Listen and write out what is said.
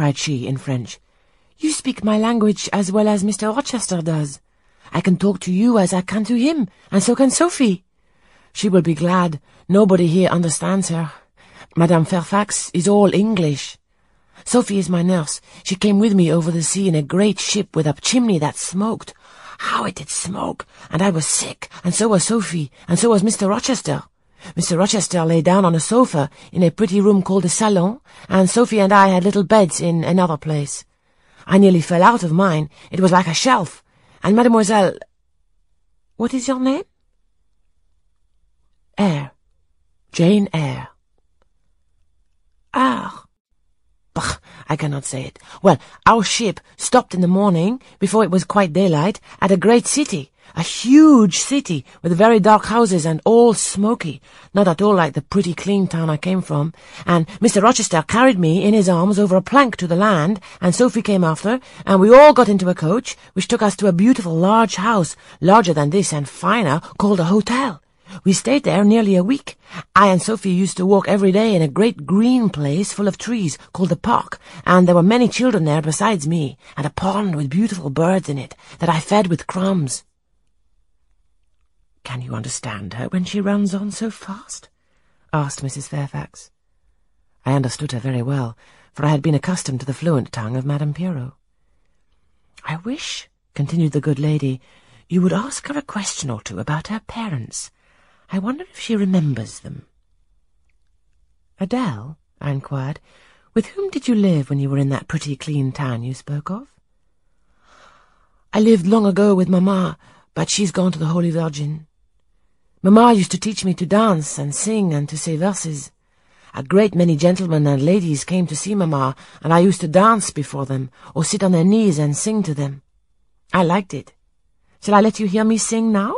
cried she in French. You speak my language as well as Mr. Rochester does. I can talk to you as I can to him, and so can Sophie. She will be glad. Nobody here understands her. Madame Fairfax is all English. Sophie is my nurse. She came with me over the sea in a great ship with a chimney that smoked. How it did smoke! And I was sick, and so was Sophie, and so was Mr. Rochester. Mr. Rochester lay down on a sofa in a pretty room called the salon, and Sophie and I had little beds in another place. I nearly fell out of mine. It was like a shelf. And Mademoiselle... What is your name? Eyre. Jane Eyre. Ah. Bah, I cannot say it. Well, our ship stopped in the morning, before it was quite daylight, at a great city. A huge city with very dark houses and all smoky, not at all like the pretty clean town I came from. And Mr. Rochester carried me in his arms over a plank to the land, and Sophie came after, and we all got into a coach, which took us to a beautiful large house, larger than this and finer, called a hotel. We stayed there nearly a week. I and Sophie used to walk every day in a great green place full of trees called the park, and there were many children there besides me, and a pond with beautiful birds in it that I fed with crumbs. Can you understand her when she runs on so fast? asked Mrs. Fairfax. I understood her very well, for I had been accustomed to the fluent tongue of Madame Pierrot. I wish, continued the good lady, you would ask her a question or two about her parents. I wonder if she remembers them. Adele, I inquired, with whom did you live when you were in that pretty clean town you spoke of? I lived long ago with Mamma, but she's gone to the Holy Virgin. Mamma used to teach me to dance and sing and to say verses. A great many gentlemen and ladies came to see Mamma, and I used to dance before them, or sit on their knees and sing to them. I liked it. Shall I let you hear me sing now?